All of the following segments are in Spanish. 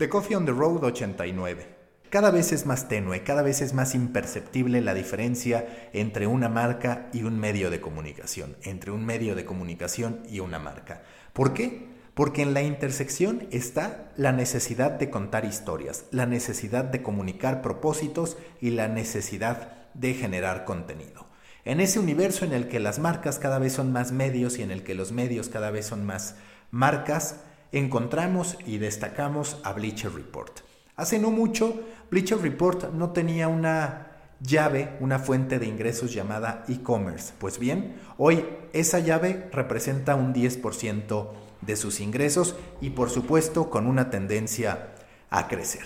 The Coffee on the Road 89. Cada vez es más tenue, cada vez es más imperceptible la diferencia entre una marca y un medio de comunicación, entre un medio de comunicación y una marca. ¿Por qué? Porque en la intersección está la necesidad de contar historias, la necesidad de comunicar propósitos y la necesidad de generar contenido. En ese universo en el que las marcas cada vez son más medios y en el que los medios cada vez son más marcas, encontramos y destacamos a Bleacher Report. Hace no mucho, Bleacher Report no tenía una llave, una fuente de ingresos llamada e-commerce. Pues bien, hoy esa llave representa un 10% de sus ingresos y por supuesto con una tendencia a crecer.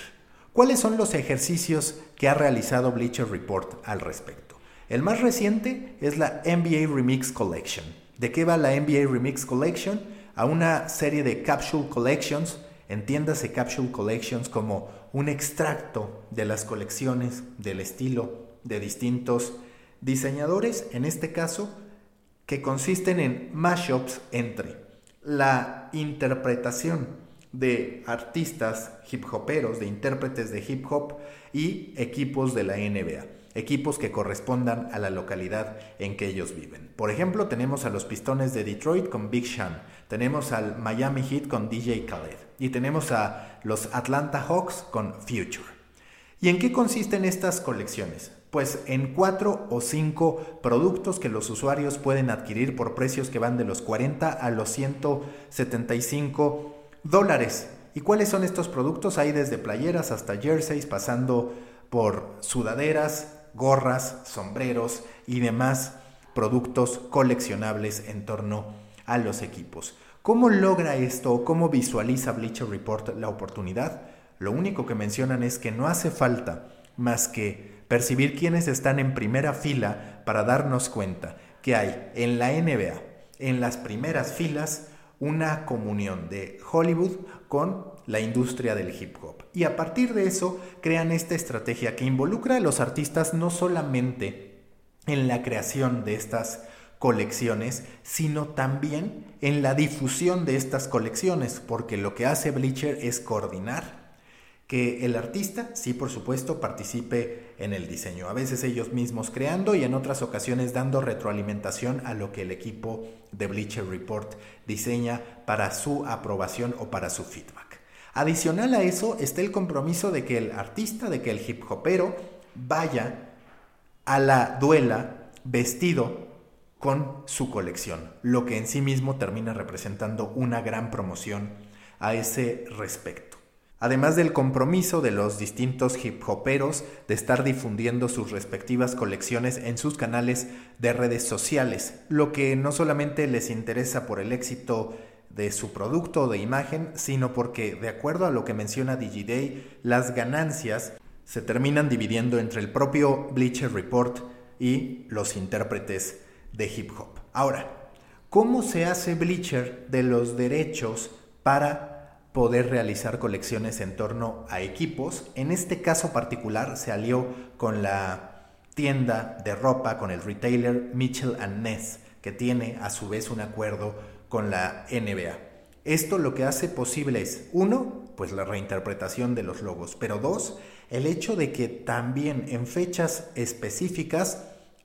¿Cuáles son los ejercicios que ha realizado Bleacher Report al respecto? El más reciente es la NBA Remix Collection. ¿De qué va la NBA Remix Collection? A una serie de capsule collections, entiéndase capsule collections como un extracto de las colecciones del estilo de distintos diseñadores, en este caso, que consisten en mashups entre la interpretación de artistas hip hoperos, de intérpretes de hip hop y equipos de la NBA equipos que correspondan a la localidad en que ellos viven. Por ejemplo, tenemos a los Pistones de Detroit con Big Sean, tenemos al Miami Heat con DJ Khaled y tenemos a los Atlanta Hawks con Future. ¿Y en qué consisten estas colecciones? Pues en cuatro o cinco productos que los usuarios pueden adquirir por precios que van de los 40 a los 175 dólares. ¿Y cuáles son estos productos? Hay desde playeras hasta jerseys, pasando por sudaderas, gorras, sombreros y demás productos coleccionables en torno a los equipos. ¿Cómo logra esto cómo visualiza Bleacher Report la oportunidad? Lo único que mencionan es que no hace falta más que percibir quiénes están en primera fila para darnos cuenta que hay en la NBA, en las primeras filas, una comunión de Hollywood con la industria del hip hop. Y a partir de eso crean esta estrategia que involucra a los artistas no solamente en la creación de estas colecciones, sino también en la difusión de estas colecciones, porque lo que hace Bleacher es coordinar que el artista, sí, por supuesto, participe en el diseño, a veces ellos mismos creando y en otras ocasiones dando retroalimentación a lo que el equipo de Bleacher Report diseña para su aprobación o para su feedback. Adicional a eso está el compromiso de que el artista, de que el hip hopero vaya a la duela vestido con su colección, lo que en sí mismo termina representando una gran promoción a ese respecto. Además del compromiso de los distintos hip hoperos de estar difundiendo sus respectivas colecciones en sus canales de redes sociales, lo que no solamente les interesa por el éxito de su producto o de imagen, sino porque, de acuerdo a lo que menciona DigiDay, las ganancias se terminan dividiendo entre el propio Bleacher Report y los intérpretes de hip hop. Ahora, ¿cómo se hace Bleacher de los derechos para poder realizar colecciones en torno a equipos? En este caso particular se alió con la tienda de ropa, con el retailer Mitchell Ness, que tiene a su vez un acuerdo con la NBA. Esto lo que hace posible es, uno, pues la reinterpretación de los logos, pero dos, el hecho de que también en fechas específicas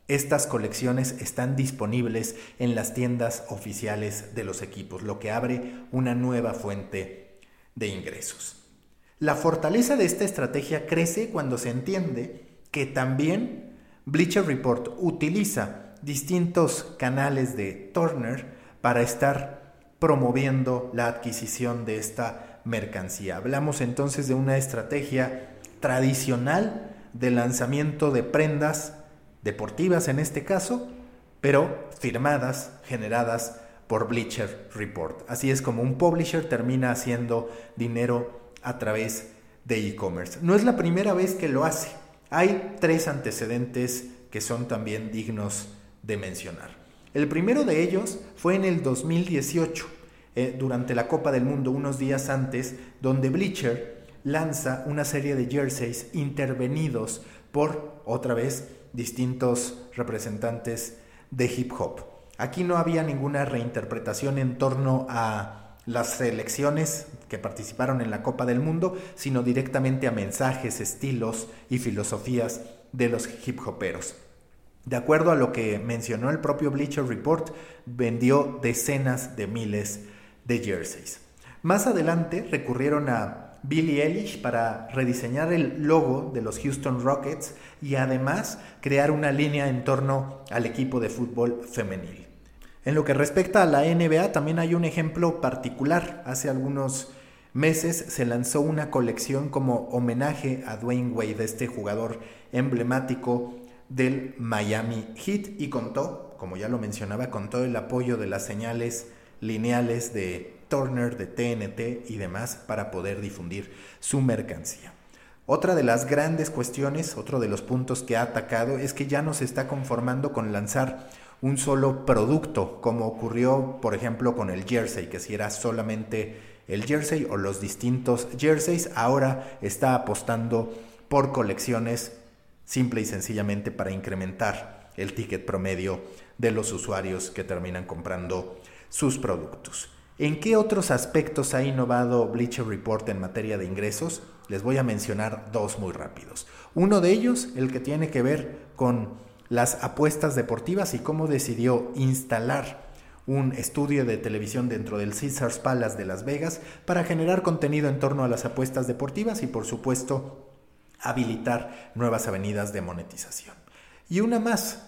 estas colecciones están disponibles en las tiendas oficiales de los equipos, lo que abre una nueva fuente de ingresos. La fortaleza de esta estrategia crece cuando se entiende que también Bleacher Report utiliza distintos canales de Turner para estar promoviendo la adquisición de esta mercancía. Hablamos entonces de una estrategia tradicional de lanzamiento de prendas deportivas en este caso, pero firmadas, generadas por Bleacher Report. Así es como un publisher termina haciendo dinero a través de e-commerce. No es la primera vez que lo hace. Hay tres antecedentes que son también dignos de mencionar. El primero de ellos fue en el 2018, eh, durante la Copa del Mundo, unos días antes, donde Bleacher lanza una serie de jerseys intervenidos por, otra vez, distintos representantes de hip hop. Aquí no había ninguna reinterpretación en torno a las selecciones que participaron en la Copa del Mundo, sino directamente a mensajes, estilos y filosofías de los hip hoperos. De acuerdo a lo que mencionó el propio Bleacher Report, vendió decenas de miles de jerseys. Más adelante recurrieron a Billy Eilish para rediseñar el logo de los Houston Rockets y además crear una línea en torno al equipo de fútbol femenil. En lo que respecta a la NBA también hay un ejemplo particular. Hace algunos meses se lanzó una colección como homenaje a Dwayne Wade, este jugador emblemático del Miami Heat y contó, como ya lo mencionaba, con todo el apoyo de las señales lineales de Turner, de TNT y demás para poder difundir su mercancía. Otra de las grandes cuestiones, otro de los puntos que ha atacado es que ya no se está conformando con lanzar un solo producto, como ocurrió, por ejemplo, con el jersey, que si era solamente el jersey o los distintos jerseys, ahora está apostando por colecciones simple y sencillamente para incrementar el ticket promedio de los usuarios que terminan comprando sus productos. ¿En qué otros aspectos ha innovado Bleacher Report en materia de ingresos? Les voy a mencionar dos muy rápidos. Uno de ellos, el que tiene que ver con las apuestas deportivas y cómo decidió instalar un estudio de televisión dentro del Caesars Palace de Las Vegas para generar contenido en torno a las apuestas deportivas y por supuesto habilitar nuevas avenidas de monetización. Y una más,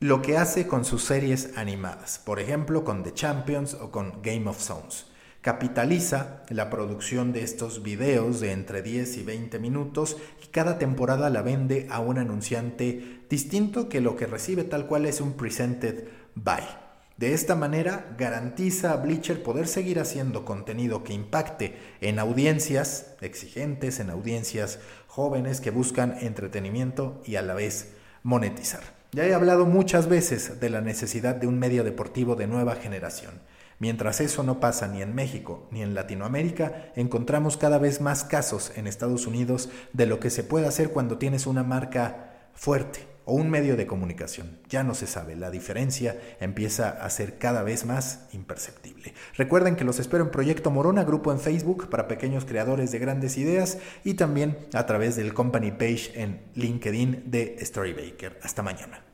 lo que hace con sus series animadas, por ejemplo con The Champions o con Game of Thrones. Capitaliza la producción de estos videos de entre 10 y 20 minutos y cada temporada la vende a un anunciante distinto que lo que recibe tal cual es un presented by. De esta manera garantiza a Bleacher poder seguir haciendo contenido que impacte en audiencias exigentes, en audiencias jóvenes que buscan entretenimiento y a la vez monetizar. Ya he hablado muchas veces de la necesidad de un medio deportivo de nueva generación. Mientras eso no pasa ni en México ni en Latinoamérica, encontramos cada vez más casos en Estados Unidos de lo que se puede hacer cuando tienes una marca fuerte, o un medio de comunicación. Ya no se sabe, la diferencia empieza a ser cada vez más imperceptible. Recuerden que los espero en Proyecto Morona, grupo en Facebook para pequeños creadores de grandes ideas y también a través del company page en LinkedIn de Storybaker. Hasta mañana.